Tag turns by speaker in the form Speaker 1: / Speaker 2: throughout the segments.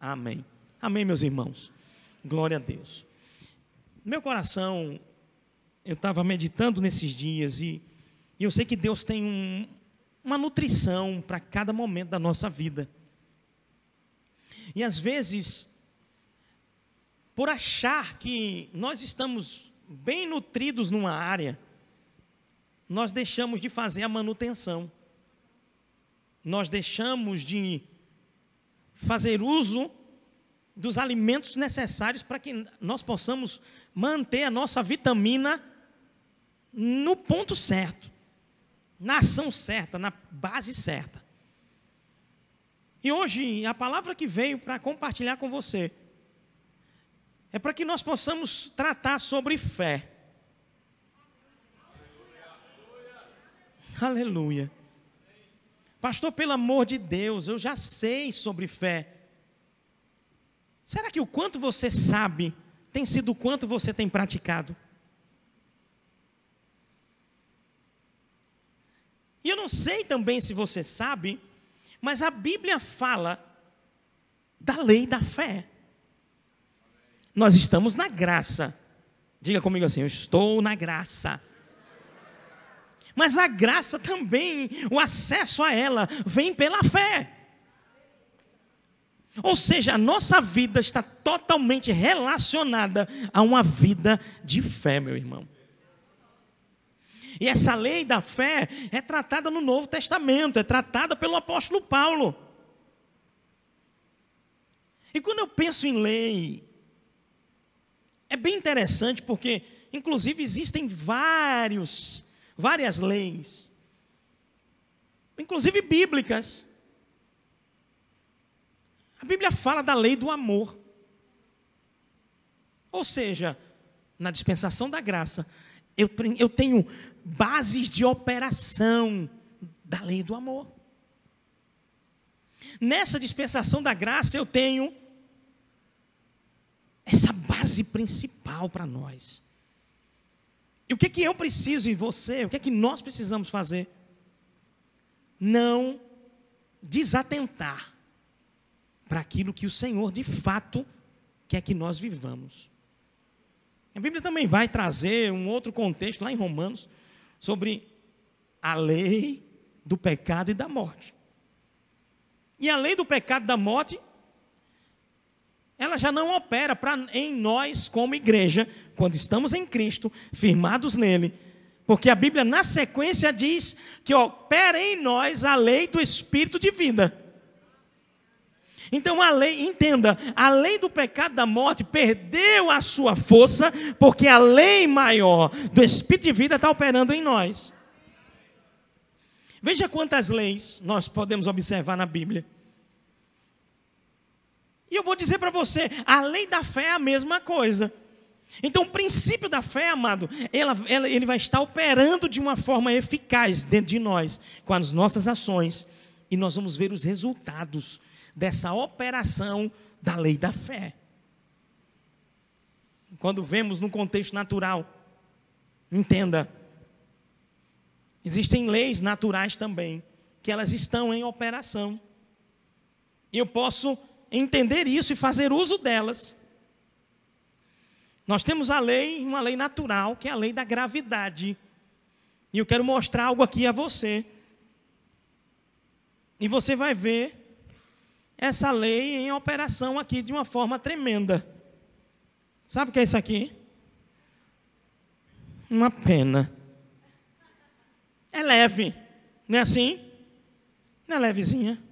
Speaker 1: Amém. Amém, meus irmãos. Glória a Deus. Meu coração, eu estava meditando nesses dias e, e, eu sei que Deus tem um, uma nutrição para cada momento da nossa vida. E às vezes, por achar que nós estamos bem nutridos numa área, nós deixamos de fazer a manutenção. Nós deixamos de fazer uso dos alimentos necessários para que nós possamos manter a nossa vitamina no ponto certo, na ação certa, na base certa. E hoje, a palavra que veio para compartilhar com você é para que nós possamos tratar sobre fé. Aleluia. Pastor, pelo amor de Deus, eu já sei sobre fé. Será que o quanto você sabe tem sido o quanto você tem praticado? E eu não sei também se você sabe, mas a Bíblia fala da lei da fé. Nós estamos na graça. Diga comigo assim: eu estou na graça. Mas a graça também, o acesso a ela, vem pela fé. Ou seja, a nossa vida está totalmente relacionada a uma vida de fé, meu irmão. E essa lei da fé é tratada no Novo Testamento, é tratada pelo apóstolo Paulo. E quando eu penso em lei, é bem interessante porque, inclusive, existem vários, várias leis, inclusive bíblicas, a Bíblia fala da lei do amor. Ou seja, na dispensação da graça, eu, eu tenho bases de operação da lei do amor. Nessa dispensação da graça, eu tenho essa base principal para nós. E o que, que eu preciso e você, o que, que nós precisamos fazer? Não desatentar para aquilo que o Senhor de fato quer que nós vivamos. A Bíblia também vai trazer um outro contexto lá em Romanos sobre a lei do pecado e da morte. E a lei do pecado e da morte, ela já não opera pra, em nós como igreja, quando estamos em Cristo, firmados nele. Porque a Bíblia, na sequência, diz que opera em nós a lei do Espírito de vida. Então a lei, entenda, a lei do pecado da morte perdeu a sua força, porque a lei maior do Espírito de vida está operando em nós. Veja quantas leis nós podemos observar na Bíblia. E eu vou dizer para você, a lei da fé é a mesma coisa. Então, o princípio da fé, amado, ela, ela, ele vai estar operando de uma forma eficaz dentro de nós, com as nossas ações, e nós vamos ver os resultados dessa operação da lei da fé. Quando vemos no contexto natural, entenda, existem leis naturais também, que elas estão em operação. Eu posso entender isso e fazer uso delas. Nós temos a lei, uma lei natural, que é a lei da gravidade. E eu quero mostrar algo aqui a você. E você vai ver essa lei em operação aqui de uma forma tremenda. Sabe o que é isso aqui? Uma pena. É leve, não é assim? Não é levezinha?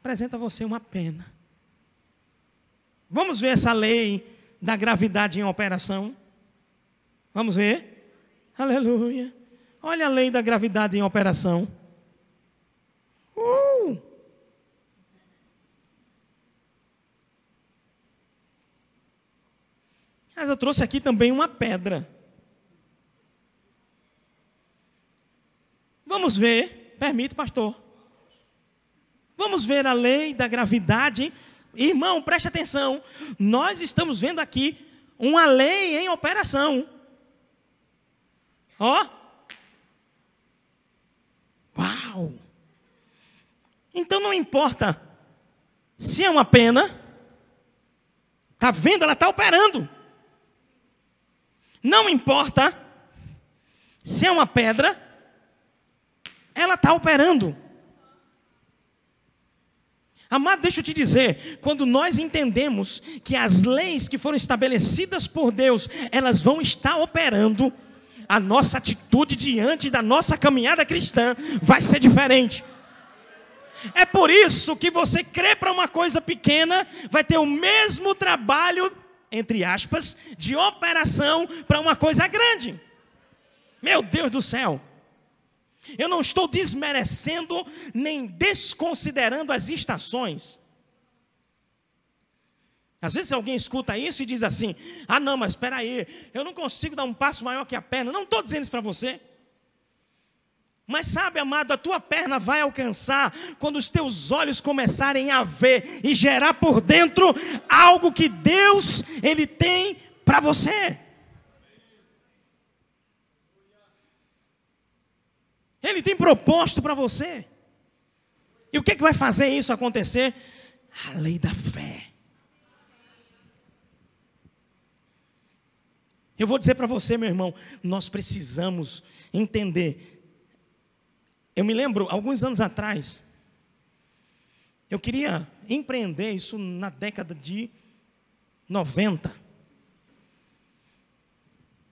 Speaker 1: Apresenta a você uma pena. Vamos ver essa lei da gravidade em operação? Vamos ver? Aleluia. Olha a lei da gravidade em operação. Mas eu trouxe aqui também uma pedra. Vamos ver, permite, pastor. Vamos ver a lei da gravidade. Irmão, preste atenção. Nós estamos vendo aqui uma lei em operação. Ó. Uau! Então não importa Se é uma pena, está vendo? Ela está operando. Não importa se é uma pedra, ela está operando. Amado, deixa eu te dizer, quando nós entendemos que as leis que foram estabelecidas por Deus, elas vão estar operando, a nossa atitude diante da nossa caminhada cristã vai ser diferente. É por isso que você crê para uma coisa pequena, vai ter o mesmo trabalho, entre aspas, de operação para uma coisa grande. Meu Deus do céu. Eu não estou desmerecendo nem desconsiderando as estações. Às vezes alguém escuta isso e diz assim: ah, não, mas espera aí, eu não consigo dar um passo maior que a perna. Não estou dizendo isso para você. Mas sabe, amado, a tua perna vai alcançar quando os teus olhos começarem a ver e gerar por dentro algo que Deus ele tem para você. Ele tem proposto para você. E o que, é que vai fazer isso acontecer? A lei da fé. Eu vou dizer para você, meu irmão, nós precisamos entender. Eu me lembro, alguns anos atrás, eu queria empreender isso na década de 90.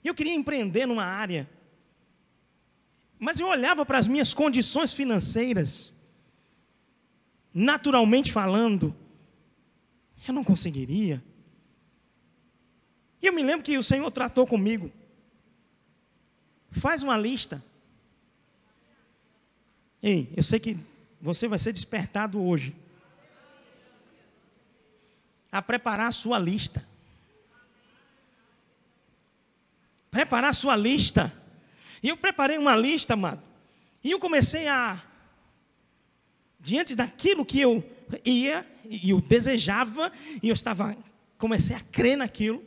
Speaker 1: Eu queria empreender numa área mas eu olhava para as minhas condições financeiras, naturalmente falando, eu não conseguiria. E eu me lembro que o Senhor tratou comigo. Faz uma lista. Ei, eu sei que você vai ser despertado hoje a preparar a sua lista. Preparar a sua lista. E eu preparei uma lista, amado. E eu comecei a, diante daquilo que eu ia, e eu desejava, e eu estava, comecei a crer naquilo.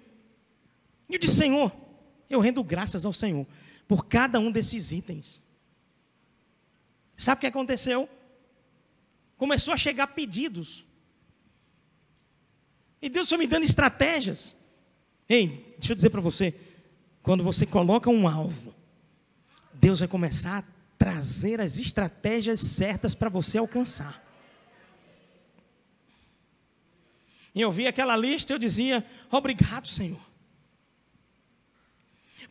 Speaker 1: E eu disse, Senhor, eu rendo graças ao Senhor por cada um desses itens. Sabe o que aconteceu? Começou a chegar pedidos. E Deus foi me dando estratégias. Ei, deixa eu dizer para você: quando você coloca um alvo, Deus vai começar a trazer as estratégias certas para você alcançar. E eu vi aquela lista e eu dizia: Obrigado, Senhor.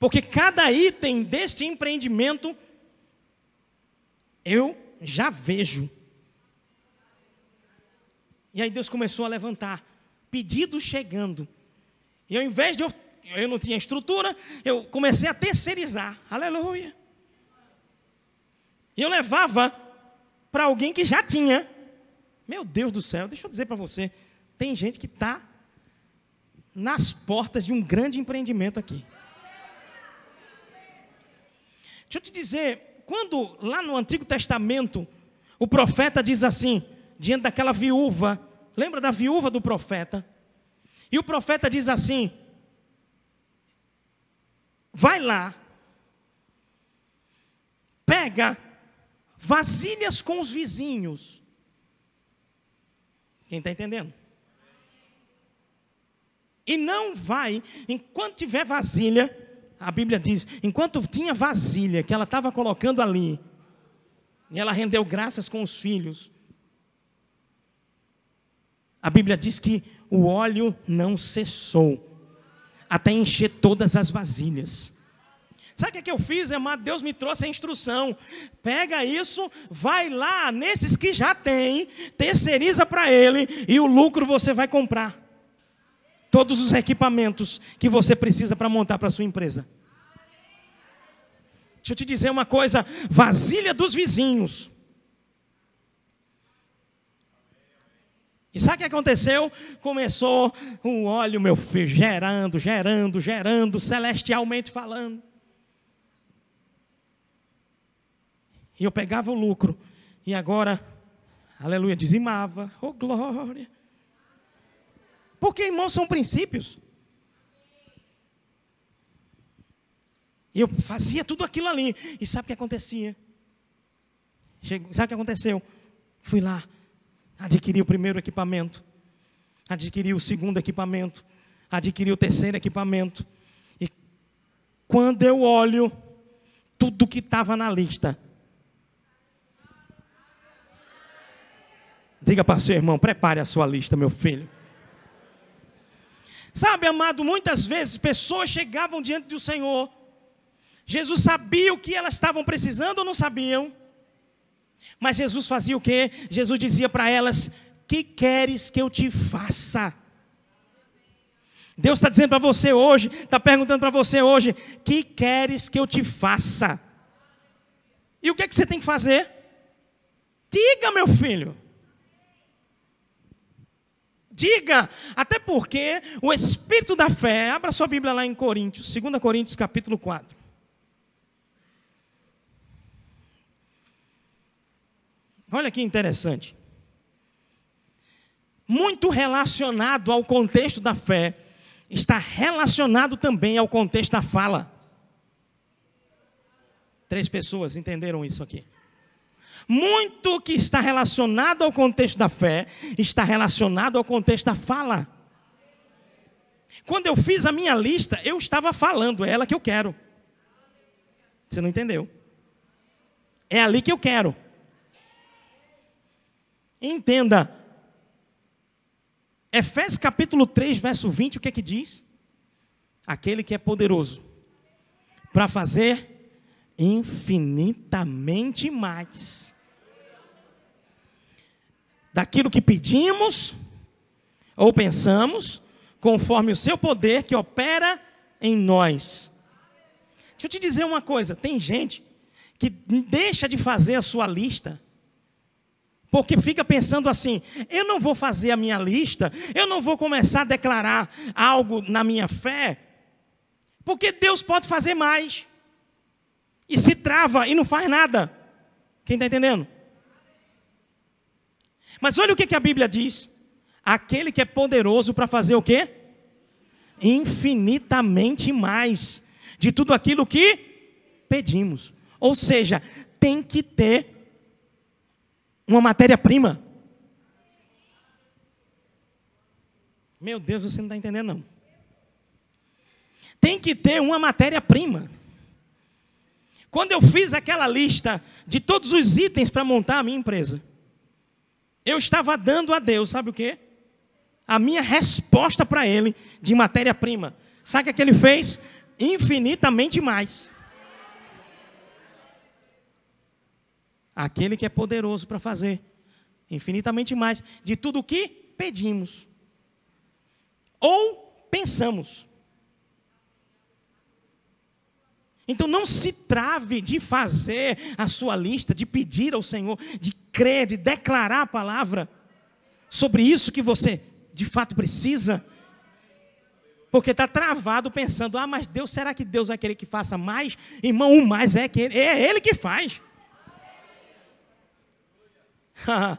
Speaker 1: Porque cada item deste empreendimento eu já vejo. E aí Deus começou a levantar pedidos chegando. E ao invés de eu, eu não tinha estrutura, eu comecei a terceirizar. Aleluia. E eu levava para alguém que já tinha. Meu Deus do céu, deixa eu dizer para você: tem gente que está nas portas de um grande empreendimento aqui. Deixa eu te dizer, quando lá no Antigo Testamento, o profeta diz assim, diante daquela viúva, lembra da viúva do profeta? E o profeta diz assim: vai lá, pega vasilhas com os vizinhos. Quem está entendendo? E não vai, enquanto tiver vasilha, a Bíblia diz, enquanto tinha vasilha que ela estava colocando ali, e ela rendeu graças com os filhos, a Bíblia diz que o óleo não cessou, até encher todas as vasilhas. Sabe o que, é eu fiz, amado? Deus me trouxe a instrução. Pega isso, vai lá nesses que já tem, terceiriza para ele e o lucro você vai comprar. Todos os equipamentos que você precisa para montar para sua empresa. Deixa eu te dizer uma coisa: vasilha dos vizinhos. E sabe o que aconteceu? Começou o óleo, meu filho, gerando, gerando, gerando, celestialmente falando. E eu pegava o lucro. E agora, aleluia, dizimava. Oh, glória. Porque, irmãos, são princípios. E eu fazia tudo aquilo ali. E sabe o que acontecia? Sabe o que aconteceu? Fui lá, adquiri o primeiro equipamento, adquiri o segundo equipamento, adquiri o terceiro equipamento. E quando eu olho tudo que estava na lista, diga para seu irmão: prepare a sua lista, meu filho. Sabe, amado, muitas vezes pessoas chegavam diante do Senhor. Jesus sabia o que elas estavam precisando ou não sabiam? Mas Jesus fazia o quê? Jesus dizia para elas: Que queres que eu te faça? Deus está dizendo para você hoje, está perguntando para você hoje: Que queres que eu te faça? E o que, é que você tem que fazer? Diga, meu filho. Diga, até porque o espírito da fé, abra sua Bíblia lá em Coríntios, 2 Coríntios capítulo 4. Olha que interessante. Muito relacionado ao contexto da fé, está relacionado também ao contexto da fala. Três pessoas entenderam isso aqui. Muito que está relacionado ao contexto da fé, está relacionado ao contexto da fala. Quando eu fiz a minha lista, eu estava falando, é ela que eu quero. Você não entendeu? É ali que eu quero. Entenda. Efésios capítulo 3, verso 20, o que é que diz? Aquele que é poderoso para fazer infinitamente mais daquilo que pedimos ou pensamos, conforme o seu poder que opera em nós. Deixa eu te dizer uma coisa: tem gente que deixa de fazer a sua lista porque fica pensando assim: eu não vou fazer a minha lista, eu não vou começar a declarar algo na minha fé, porque Deus pode fazer mais. E se trava e não faz nada. Quem está entendendo? Mas olha o que, que a Bíblia diz: aquele que é poderoso para fazer o quê? Infinitamente mais de tudo aquilo que pedimos. Ou seja, tem que ter uma matéria-prima. Meu Deus, você não está entendendo, não. Tem que ter uma matéria-prima. Quando eu fiz aquela lista de todos os itens para montar a minha empresa, eu estava dando a Deus, sabe o quê? A minha resposta para Ele de matéria-prima. Sabe o que ele fez? Infinitamente mais. aquele que é poderoso para fazer infinitamente mais de tudo o que pedimos ou pensamos. Então não se trave de fazer a sua lista, de pedir ao Senhor, de crer, de declarar a palavra sobre isso que você de fato precisa. Porque está travado pensando, ah, mas Deus, será que Deus vai querer que faça mais? Irmão, o mais é que ele, é Ele que faz.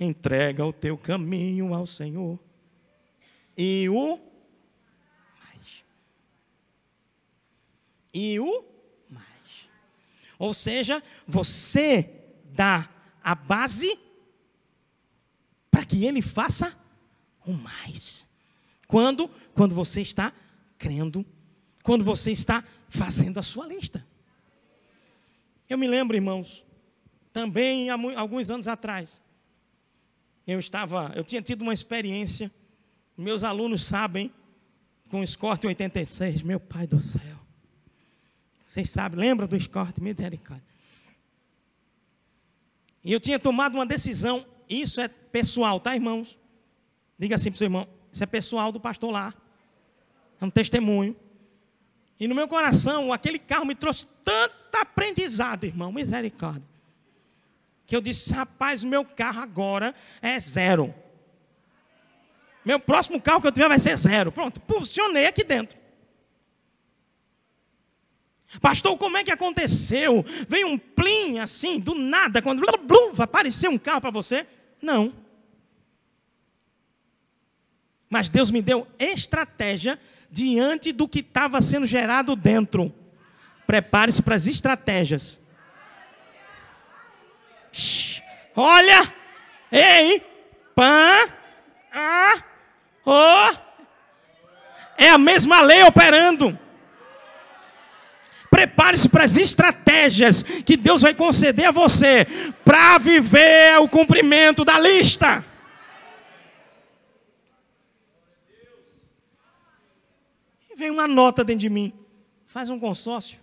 Speaker 1: Entrega o teu caminho ao Senhor. E o mais. E o mais. Ou seja, você dá a base para que ele faça o mais. Quando? Quando você está crendo, quando você está fazendo a sua lista. Eu me lembro, irmãos, também há alguns anos atrás. Eu estava, eu tinha tido uma experiência, meus alunos sabem, com o Escort 86, meu pai do céu. Vocês sabem, lembra do Escort Misericórdia? E eu tinha tomado uma decisão, isso é pessoal, tá, irmãos? Diga assim para o seu irmão, isso é pessoal do pastor lá. É um testemunho. E no meu coração, aquele carro me trouxe tanto aprendizado, irmão, misericórdia que eu disse: rapaz, meu carro agora é zero. Meu próximo carro que eu tiver vai ser zero. Pronto, posicionei aqui dentro. Pastor, como é que aconteceu? Veio um plim assim, do nada, quando blum, blum, apareceu um carro para você? Não. Mas Deus me deu estratégia diante do que estava sendo gerado dentro. Prepare-se para as estratégias. Olha, Ei! Pã! Ah! Oh! É a mesma lei operando. Prepare-se para as estratégias que Deus vai conceder a você para viver o cumprimento da lista. E vem uma nota dentro de mim. Faz um consórcio.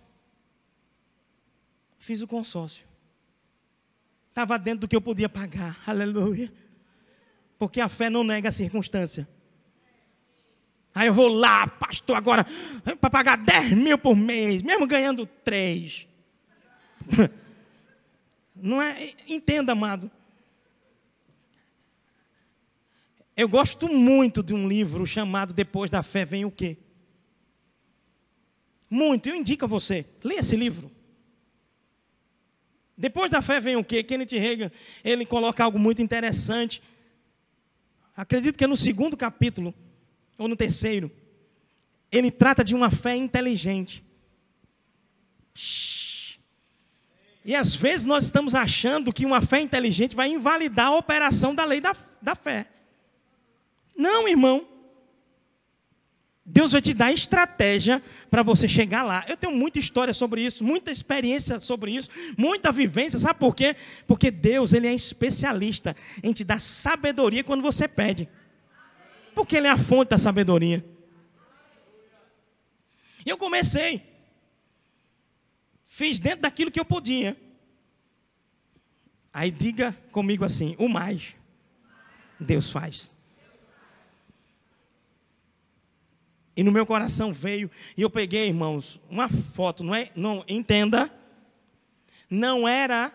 Speaker 1: Fiz o consórcio. Estava dentro do que eu podia pagar. Aleluia. Porque a fé não nega a circunstância. Aí eu vou lá, pastor, agora, para pagar 10 mil por mês, mesmo ganhando 3. Não é? Entenda, amado. Eu gosto muito de um livro chamado Depois da Fé Vem o Quê? Muito, eu indico a você. Leia esse livro. Depois da fé vem o quê? Kenneth Reagan, ele coloca algo muito interessante. Acredito que é no segundo capítulo, ou no terceiro. Ele trata de uma fé inteligente. E às vezes nós estamos achando que uma fé inteligente vai invalidar a operação da lei da, da fé. Não, irmão. Deus vai te dar estratégia para você chegar lá. Eu tenho muita história sobre isso, muita experiência sobre isso, muita vivência. Sabe por quê? Porque Deus ele é especialista em te dar sabedoria quando você pede. Porque Ele é a fonte da sabedoria. E eu comecei. Fiz dentro daquilo que eu podia. Aí diga comigo assim: o mais Deus faz. E no meu coração veio, e eu peguei, irmãos, uma foto, não é? Não, entenda. Não era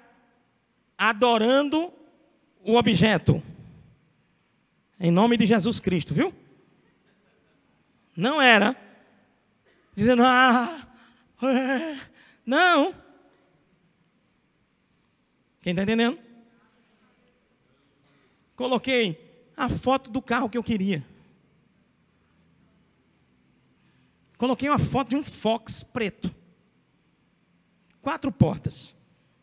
Speaker 1: adorando o objeto. Em nome de Jesus Cristo, viu? Não era dizendo, ah, é. não. Quem está entendendo? Coloquei a foto do carro que eu queria. Coloquei uma foto de um Fox preto. Quatro portas.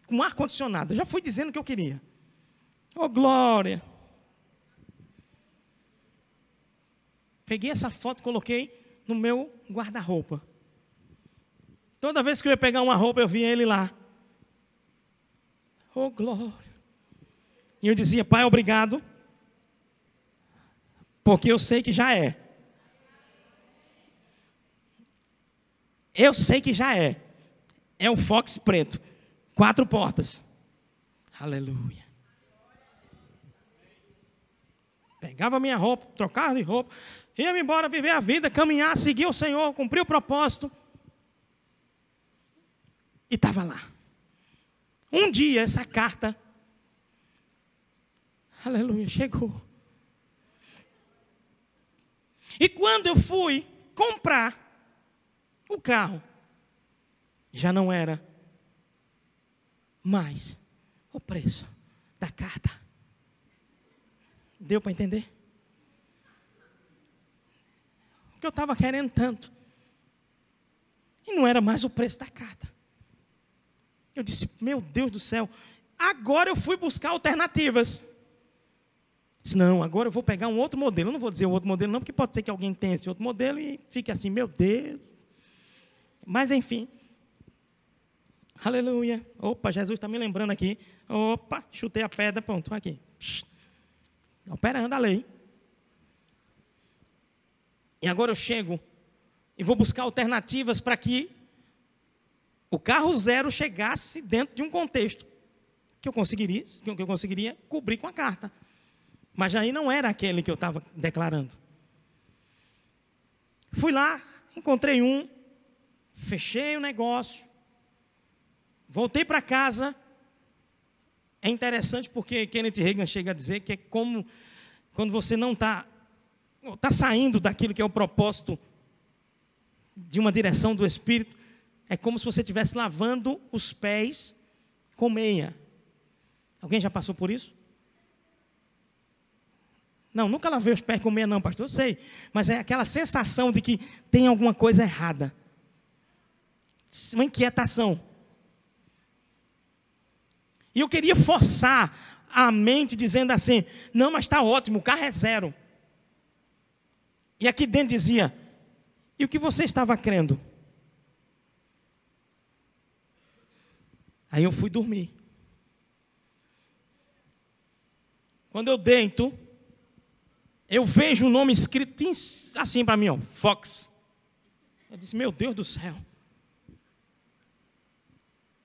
Speaker 1: Com ar condicionado. já fui dizendo o que eu queria. Oh, glória. Peguei essa foto, coloquei no meu guarda-roupa. Toda vez que eu ia pegar uma roupa, eu via ele lá. Oh, glória. E eu dizia, Pai, obrigado. Porque eu sei que já é. Eu sei que já é. É o Fox preto. Quatro portas. Aleluia. Pegava minha roupa, trocava de roupa, ia embora viver a vida, caminhar, seguir o Senhor, cumprir o propósito. E estava lá. Um dia essa carta, aleluia, chegou. E quando eu fui comprar o carro já não era mais o preço da carta. Deu para entender? O que eu estava querendo tanto. E não era mais o preço da carta. Eu disse, meu Deus do céu, agora eu fui buscar alternativas. Disse, não, agora eu vou pegar um outro modelo. Eu não vou dizer o outro modelo, não, porque pode ser que alguém tenha esse outro modelo e fique assim, meu Deus, mas enfim. Aleluia. Opa, Jesus está me lembrando aqui. Opa, chutei a pedra, pronto, aqui. Operando a lei. E agora eu chego e vou buscar alternativas para que o carro zero chegasse dentro de um contexto que eu conseguiria, que eu conseguiria cobrir com a carta. Mas aí não era aquele que eu estava declarando. Fui lá, encontrei um, fechei o negócio, voltei para casa. É interessante porque Kenneth Reagan chega a dizer que é como quando você não está tá saindo daquilo que é o propósito de uma direção do Espírito, é como se você estivesse lavando os pés com meia. Alguém já passou por isso? Não, nunca lavei os pés com meia, não, pastor. Eu sei. Mas é aquela sensação de que tem alguma coisa errada uma inquietação. E eu queria forçar a mente dizendo assim: não, mas está ótimo, o carro é zero. E aqui dentro dizia: e o que você estava crendo? Aí eu fui dormir. Quando eu deito, eu vejo o um nome escrito assim para mim, ó, Fox. Eu disse: Meu Deus do céu.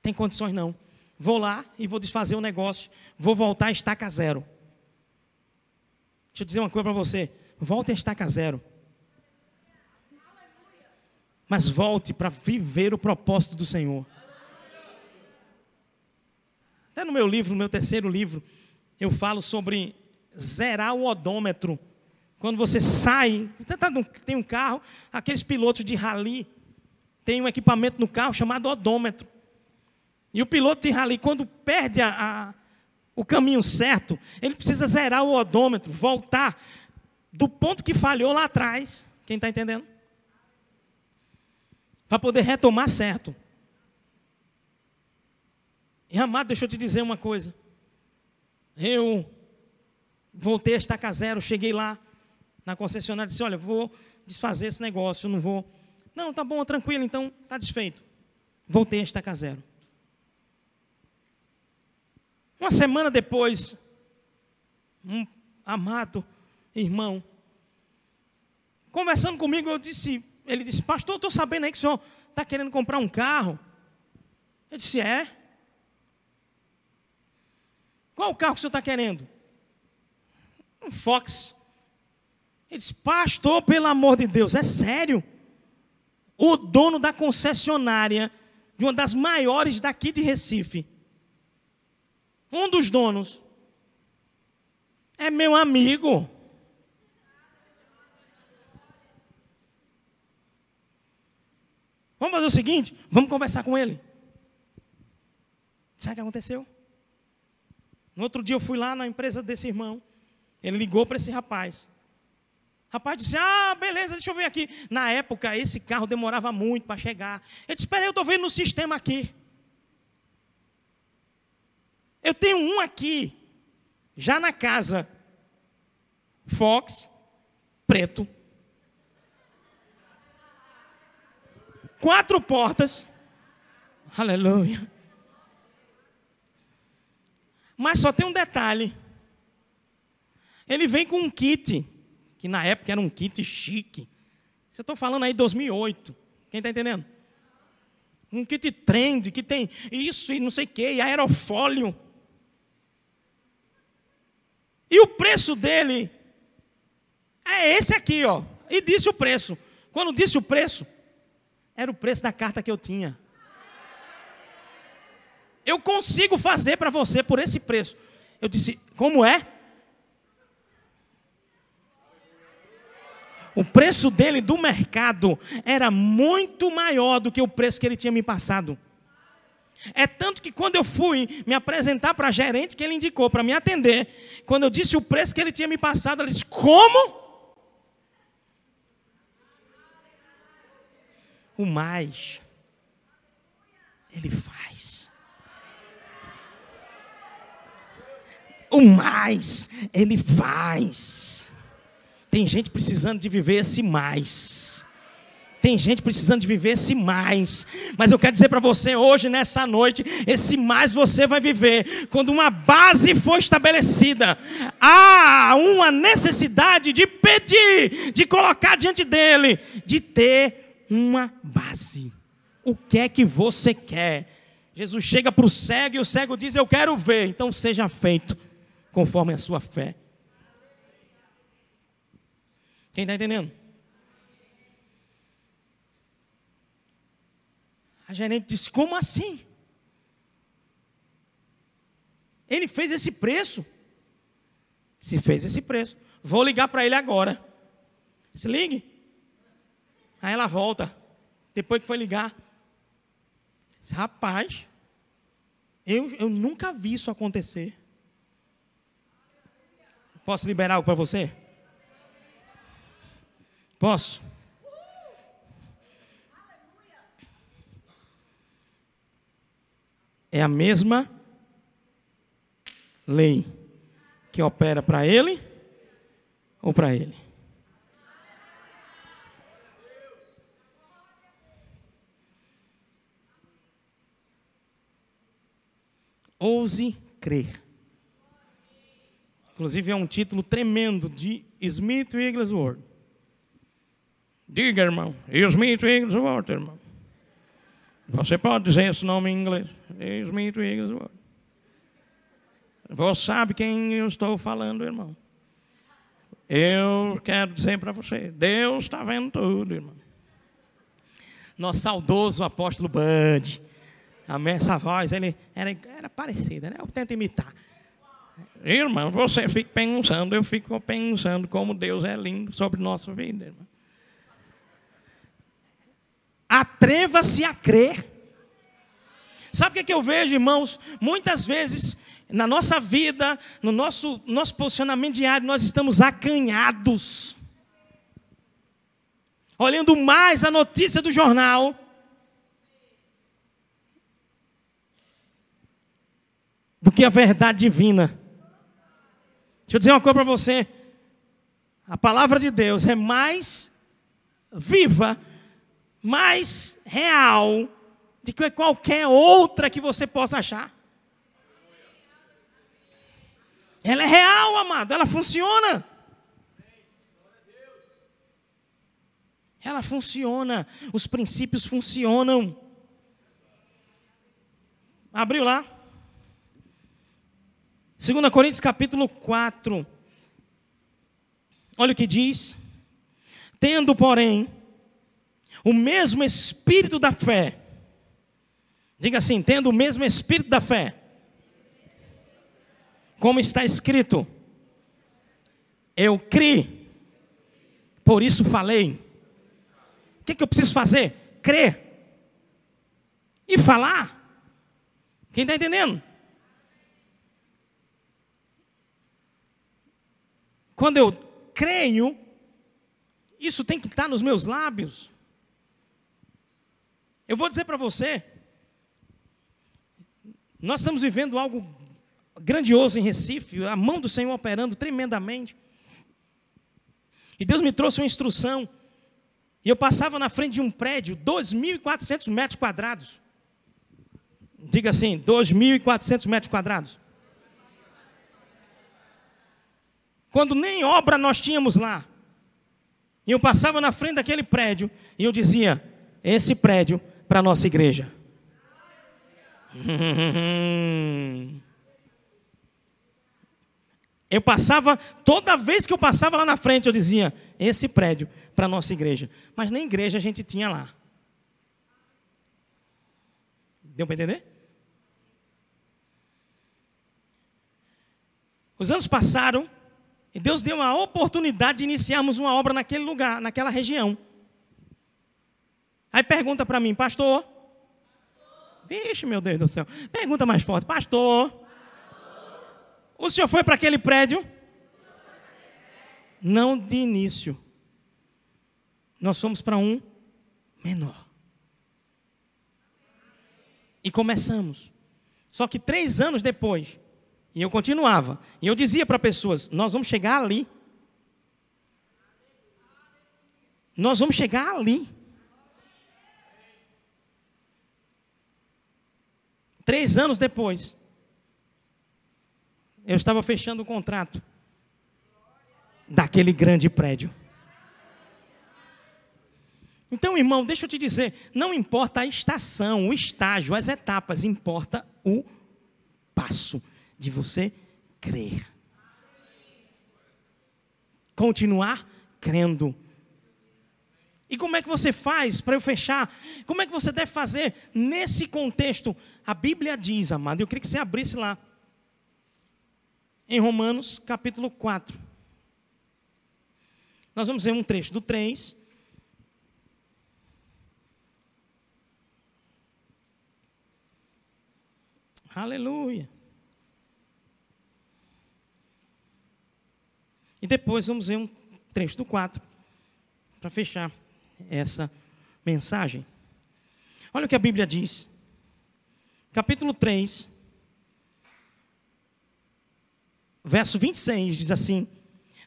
Speaker 1: Tem condições não. Vou lá e vou desfazer o negócio. Vou voltar a estaca zero. Deixa eu dizer uma coisa para você. Volte a estaca zero. Mas volte para viver o propósito do Senhor. Até no meu livro, no meu terceiro livro, eu falo sobre zerar o odômetro. Quando você sai, tem um carro, aqueles pilotos de rally tem um equipamento no carro chamado odômetro. E o piloto de rally, quando perde a, a, o caminho certo, ele precisa zerar o odômetro, voltar do ponto que falhou lá atrás. Quem está entendendo? Para poder retomar certo. E amado, deixa eu te dizer uma coisa. Eu voltei a estaca zero, cheguei lá na concessionária e disse: Olha, vou desfazer esse negócio, não vou. Não, tá bom, tranquilo, então está desfeito. Voltei a estaca zero. Uma semana depois, um amado irmão, conversando comigo, eu disse, ele disse, pastor, estou sabendo aí que o senhor está querendo comprar um carro. Eu disse, é. Qual o carro que o senhor está querendo? Um Fox. Ele disse, pastor, pelo amor de Deus, é sério. O dono da concessionária, de uma das maiores daqui de Recife, um dos donos, é meu amigo. Vamos fazer o seguinte: vamos conversar com ele. Sabe o que aconteceu? No outro dia eu fui lá na empresa desse irmão. Ele ligou para esse rapaz. O rapaz disse: Ah, beleza, deixa eu ver aqui. Na época, esse carro demorava muito para chegar. Eu disse: Espera eu estou vendo no sistema aqui. Eu tenho um aqui, já na casa. Fox, preto. Quatro portas. Aleluia. Mas só tem um detalhe. Ele vem com um kit, que na época era um kit chique. Eu estou falando aí 2008. Quem está entendendo? Um kit trend, que tem isso e não sei o que, aerofólio. E o preço dele é esse aqui, ó. E disse o preço. Quando disse o preço, era o preço da carta que eu tinha. Eu consigo fazer para você por esse preço. Eu disse, como é? O preço dele do mercado era muito maior do que o preço que ele tinha me passado. É tanto que quando eu fui me apresentar para a gerente que ele indicou para me atender, quando eu disse o preço que ele tinha me passado, ela disse: Como? O mais, ele faz. O mais, ele faz. Tem gente precisando de viver esse mais. Tem gente precisando de viver esse mais. Mas eu quero dizer para você hoje, nessa noite, esse mais você vai viver quando uma base for estabelecida. Há uma necessidade de pedir, de colocar diante dele, de ter uma base. O que é que você quer? Jesus chega para o cego e o cego diz: Eu quero ver. Então seja feito conforme a sua fé. Quem está entendendo? A gerente disse: Como assim? Ele fez esse preço. Se fez esse preço. Vou ligar para ele agora. Se ligue. Aí ela volta. Depois que foi ligar. Rapaz, eu, eu nunca vi isso acontecer. Posso liberar algo para você? Posso? É a mesma lei. que opera para ele ou para ele. Ouse crer. Inclusive é um título tremendo de Smith Wigglesworth. Diga, irmão. Smith Wigglesworth, irmão. Você pode dizer esse nome em inglês. Smith Wigglesworth. Você sabe quem eu estou falando, irmão. Eu quero dizer para você, Deus está vendo tudo, irmão. Nosso saudoso apóstolo. Amém? Essa voz, ele era, era parecida, né? Eu tento imitar. Irmão, você fica pensando, eu fico pensando como Deus é lindo sobre nossa vida, irmão. Atreva-se a crer. Sabe o que, é que eu vejo, irmãos? Muitas vezes na nossa vida, no nosso, nosso posicionamento diário, nós estamos acanhados. Olhando mais a notícia do jornal do que a verdade divina. Deixa eu dizer uma coisa para você. A palavra de Deus é mais viva, mais real do que qualquer outra que você possa achar. Ela é real, amado, ela funciona. Ela funciona, os princípios funcionam. Abriu lá? 2 Coríntios capítulo 4. Olha o que diz. Tendo, porém, o mesmo espírito da fé. Diga assim: tendo o mesmo espírito da fé. Como está escrito: Eu criei, por isso falei. O que, que eu preciso fazer? Crer e falar. Quem está entendendo? Quando eu creio, isso tem que estar nos meus lábios. Eu vou dizer para você, nós estamos vivendo algo grandioso em Recife, a mão do Senhor operando tremendamente. E Deus me trouxe uma instrução. E eu passava na frente de um prédio, 2.400 metros quadrados. Diga assim, 2.400 metros quadrados. quando nem obra nós tínhamos lá. E eu passava na frente daquele prédio e eu dizia: esse prédio para a nossa igreja. Eu passava, toda vez que eu passava lá na frente, eu dizia: esse prédio para a nossa igreja. Mas nem igreja a gente tinha lá. Deu para entender? Os anos passaram e Deus deu uma oportunidade de iniciarmos uma obra naquele lugar, naquela região. Aí pergunta para mim, pastor. Vixe, meu Deus do céu. Pergunta mais forte, pastor. O senhor foi para aquele prédio? Não de início. Nós fomos para um menor. E começamos. Só que três anos depois, e eu continuava. E eu dizia para pessoas: nós vamos chegar ali. Nós vamos chegar ali. Três anos depois, eu estava fechando o contrato daquele grande prédio. Então, irmão, deixa eu te dizer: não importa a estação, o estágio, as etapas, importa o passo de você crer. Continuar crendo. E como é que você faz, para eu fechar, como é que você deve fazer nesse contexto? A Bíblia diz, amado, eu queria que você abrisse lá, em Romanos capítulo 4. Nós vamos ver um trecho do 3. Aleluia. E depois vamos ver um trecho do 4 para fechar essa mensagem. Olha o que a Bíblia diz. Capítulo 3. verso 26 diz assim: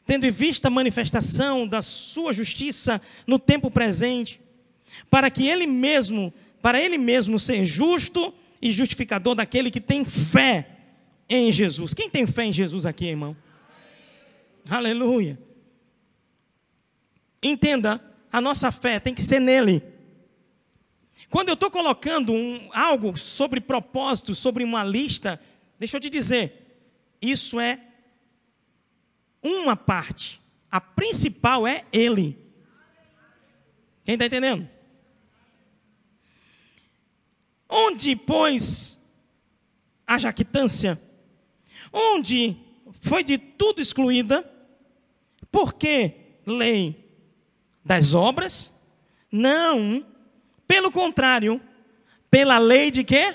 Speaker 1: Tendo em vista a manifestação da sua justiça no tempo presente, para que ele mesmo, para ele mesmo ser justo e justificador daquele que tem fé em Jesus. Quem tem fé em Jesus aqui, irmão? Aleluia. Entenda, a nossa fé tem que ser nele. Quando eu estou colocando um, algo sobre propósito, sobre uma lista, deixa eu te dizer, isso é uma parte. A principal é ele. Quem está entendendo? Onde, pois, a jactância? Onde foi de tudo excluída? Por que lei das obras? Não. Pelo contrário, pela lei de quê?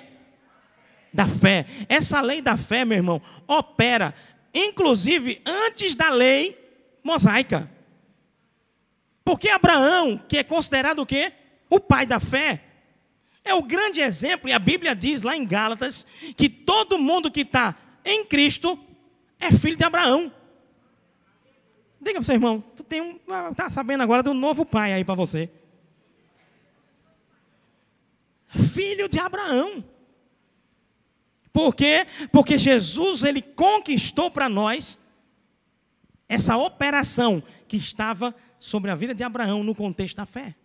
Speaker 1: Da fé. Essa lei da fé, meu irmão, opera inclusive antes da lei mosaica. Porque Abraão, que é considerado o quê? O pai da fé, é o grande exemplo, e a Bíblia diz lá em Gálatas, que todo mundo que está em Cristo é filho de Abraão. Diga para você, irmão, tu tem um, tá sabendo agora de um novo pai aí para você. Filho de Abraão. Por quê? Porque Jesus ele conquistou para nós essa operação que estava sobre a vida de Abraão no contexto da fé.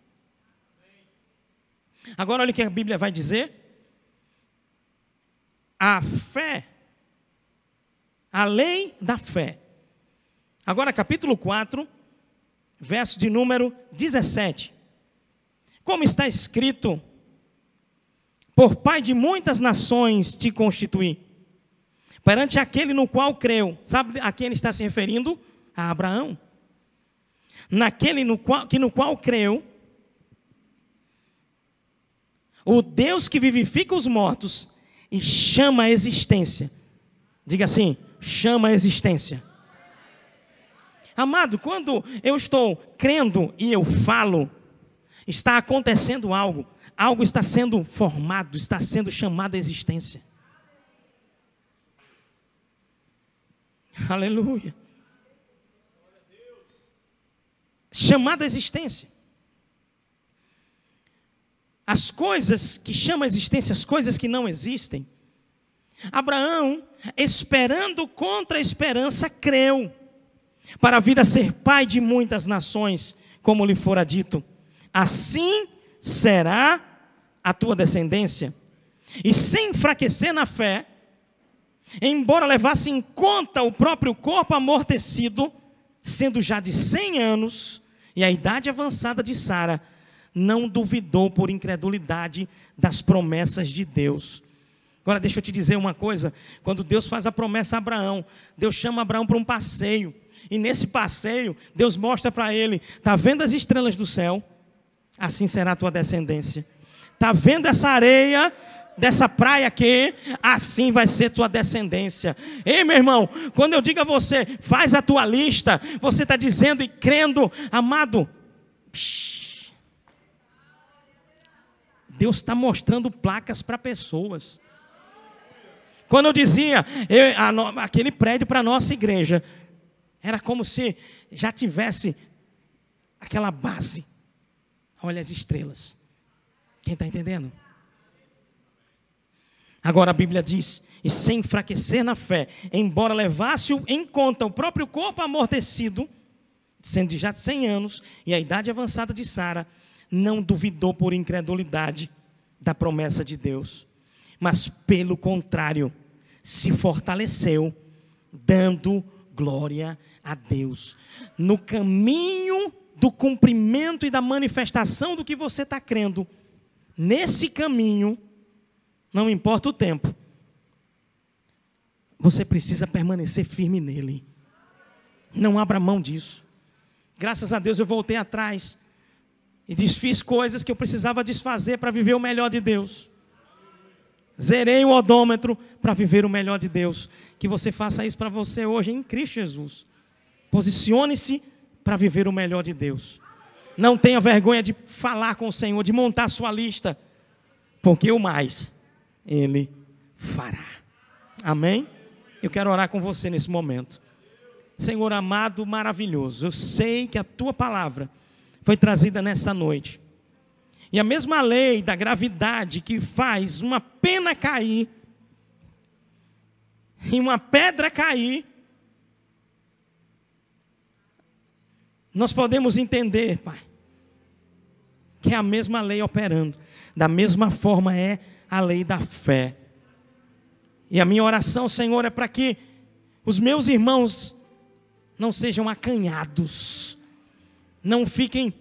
Speaker 1: Agora olha o que a Bíblia vai dizer. A fé, a lei da fé. Agora capítulo 4, verso de número 17. Como está escrito, por pai de muitas nações te constituí, perante aquele no qual creu. Sabe a quem ele está se referindo? A Abraão. Naquele no qual, que no qual creu, o Deus que vivifica os mortos e chama a existência. Diga assim: chama a existência. Amado, quando eu estou crendo e eu falo, está acontecendo algo algo está sendo formado, está sendo chamado à existência. Aleluia. Chamado à existência. As coisas que chamam a existência, as coisas que não existem. Abraão, esperando contra a esperança, creu, para vir a ser pai de muitas nações, como lhe fora dito. Assim será a tua descendência. E sem enfraquecer na fé, embora levasse em conta o próprio corpo amortecido, sendo já de cem anos, e a idade avançada de Sara, não duvidou por incredulidade das promessas de Deus. Agora deixa eu te dizer uma coisa: quando Deus faz a promessa a Abraão, Deus chama Abraão para um passeio, e nesse passeio, Deus mostra para ele: está vendo as estrelas do céu? assim será a tua descendência. Está vendo essa areia dessa praia aqui? Assim vai ser tua descendência. Ei, meu irmão, quando eu digo a você, faz a tua lista, você está dizendo e crendo, amado. Deus está mostrando placas para pessoas. Quando eu dizia, eu, a, aquele prédio para a nossa igreja, era como se já tivesse aquela base olha as estrelas. Quem está entendendo? Agora a Bíblia diz: e sem enfraquecer na fé, embora levasse em conta o próprio corpo amortecido, sendo de já de 100 anos, e a idade avançada de Sara, não duvidou por incredulidade da promessa de Deus, mas pelo contrário, se fortaleceu, dando glória a Deus. No caminho do cumprimento e da manifestação do que você está crendo, nesse caminho, não importa o tempo, você precisa permanecer firme nele. Não abra mão disso. Graças a Deus eu voltei atrás e desfiz coisas que eu precisava desfazer para viver o melhor de Deus. Zerei o odômetro para viver o melhor de Deus. Que você faça isso para você hoje em Cristo Jesus. Posicione-se para viver o melhor de Deus. Não tenha vergonha de falar com o Senhor, de montar sua lista, porque o mais Ele fará. Amém? Eu quero orar com você nesse momento. Senhor amado, maravilhoso, eu sei que a tua palavra foi trazida nesta noite. E a mesma lei da gravidade que faz uma pena cair e uma pedra cair, nós podemos entender, Pai, que é a mesma lei operando. Da mesma forma é a lei da fé. E a minha oração, Senhor, é para que os meus irmãos não sejam acanhados, não fiquem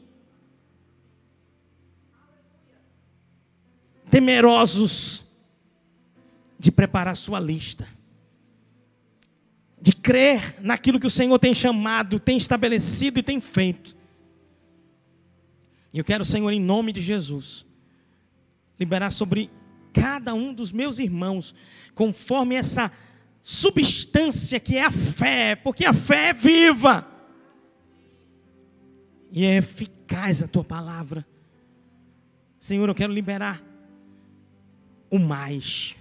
Speaker 1: temerosos de preparar sua lista, de crer naquilo que o Senhor tem chamado, tem estabelecido e tem feito. E eu quero, Senhor, em nome de Jesus, liberar sobre cada um dos meus irmãos, conforme essa substância que é a fé, porque a fé é viva e é eficaz a tua palavra. Senhor, eu quero liberar o mais.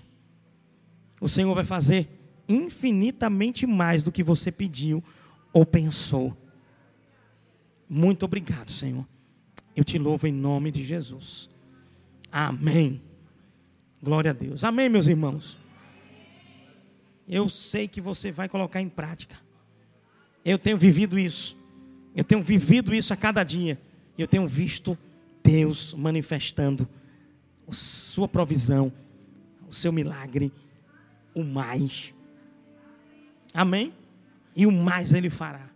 Speaker 1: O Senhor vai fazer infinitamente mais do que você pediu ou pensou. Muito obrigado, Senhor. Eu te louvo em nome de Jesus. Amém. Glória a Deus. Amém, meus irmãos. Eu sei que você vai colocar em prática. Eu tenho vivido isso. Eu tenho vivido isso a cada dia. Eu tenho visto Deus manifestando sua provisão, o seu milagre, o mais. Amém? E o mais ele fará.